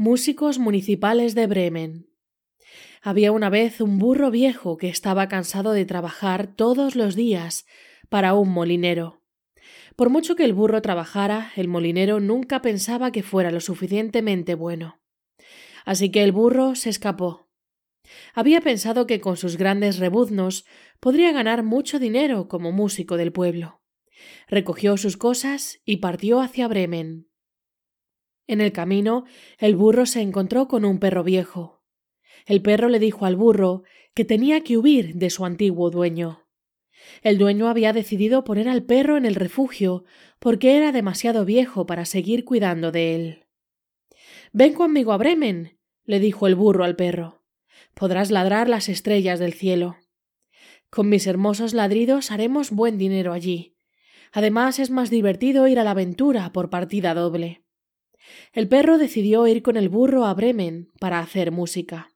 Músicos municipales de Bremen. Había una vez un burro viejo que estaba cansado de trabajar todos los días para un molinero. Por mucho que el burro trabajara, el molinero nunca pensaba que fuera lo suficientemente bueno. Así que el burro se escapó. Había pensado que con sus grandes rebuznos podría ganar mucho dinero como músico del pueblo. Recogió sus cosas y partió hacia Bremen. En el camino, el burro se encontró con un perro viejo. El perro le dijo al burro que tenía que huir de su antiguo dueño. El dueño había decidido poner al perro en el refugio porque era demasiado viejo para seguir cuidando de él. Ven conmigo a Bremen, le dijo el burro al perro. Podrás ladrar las estrellas del cielo. Con mis hermosos ladridos haremos buen dinero allí. Además es más divertido ir a la aventura por partida doble. El perro decidió ir con el burro a Bremen para hacer música.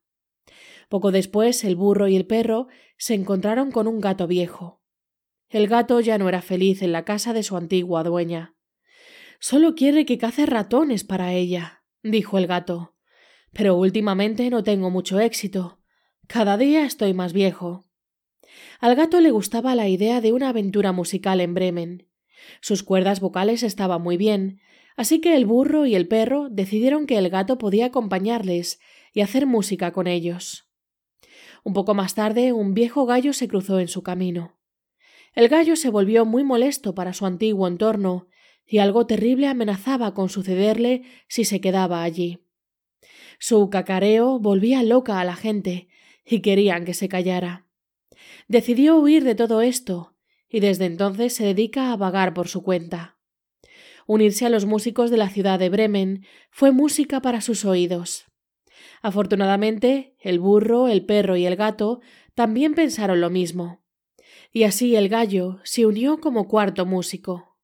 Poco después el burro y el perro se encontraron con un gato viejo. El gato ya no era feliz en la casa de su antigua dueña. Solo quiere que cace ratones para ella, dijo el gato. Pero últimamente no tengo mucho éxito. Cada día estoy más viejo. Al gato le gustaba la idea de una aventura musical en Bremen. Sus cuerdas vocales estaban muy bien, Así que el burro y el perro decidieron que el gato podía acompañarles y hacer música con ellos. Un poco más tarde un viejo gallo se cruzó en su camino. El gallo se volvió muy molesto para su antiguo entorno, y algo terrible amenazaba con sucederle si se quedaba allí. Su cacareo volvía loca a la gente, y querían que se callara. Decidió huir de todo esto, y desde entonces se dedica a vagar por su cuenta. Unirse a los músicos de la ciudad de Bremen fue música para sus oídos. Afortunadamente, el burro, el perro y el gato también pensaron lo mismo. Y así el gallo se unió como cuarto músico.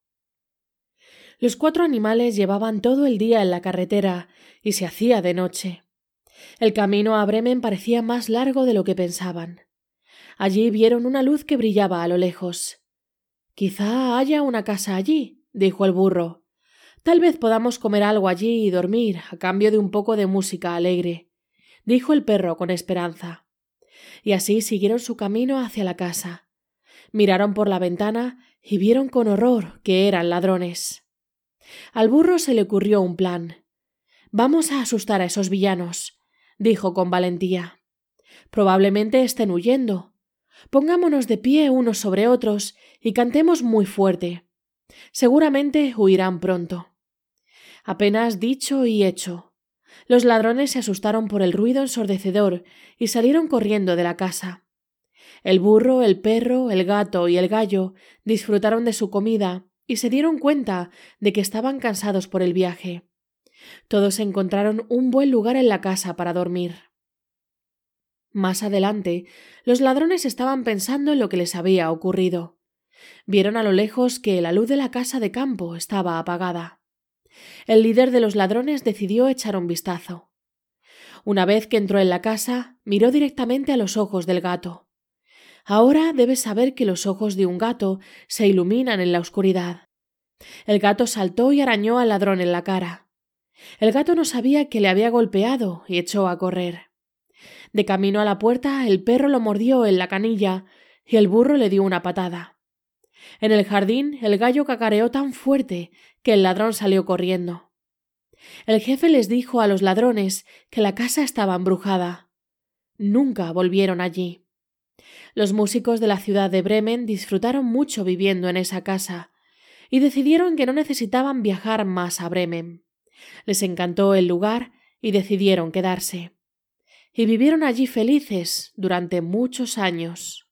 Los cuatro animales llevaban todo el día en la carretera y se hacía de noche. El camino a Bremen parecía más largo de lo que pensaban. Allí vieron una luz que brillaba a lo lejos. Quizá haya una casa allí, dijo el burro. Tal vez podamos comer algo allí y dormir a cambio de un poco de música alegre, dijo el perro con esperanza. Y así siguieron su camino hacia la casa. Miraron por la ventana y vieron con horror que eran ladrones. Al burro se le ocurrió un plan. Vamos a asustar a esos villanos, dijo con valentía. Probablemente estén huyendo. Pongámonos de pie unos sobre otros y cantemos muy fuerte. Seguramente huirán pronto. Apenas dicho y hecho. Los ladrones se asustaron por el ruido ensordecedor y salieron corriendo de la casa. El burro, el perro, el gato y el gallo disfrutaron de su comida y se dieron cuenta de que estaban cansados por el viaje. Todos encontraron un buen lugar en la casa para dormir. Más adelante, los ladrones estaban pensando en lo que les había ocurrido. Vieron a lo lejos que la luz de la casa de campo estaba apagada. El líder de los ladrones decidió echar un vistazo. Una vez que entró en la casa, miró directamente a los ojos del gato. Ahora debes saber que los ojos de un gato se iluminan en la oscuridad. El gato saltó y arañó al ladrón en la cara. El gato no sabía que le había golpeado y echó a correr. De camino a la puerta, el perro lo mordió en la canilla y el burro le dio una patada. En el jardín el gallo cacareó tan fuerte que el ladrón salió corriendo. El jefe les dijo a los ladrones que la casa estaba embrujada. Nunca volvieron allí. Los músicos de la ciudad de Bremen disfrutaron mucho viviendo en esa casa y decidieron que no necesitaban viajar más a Bremen. Les encantó el lugar y decidieron quedarse. Y vivieron allí felices durante muchos años.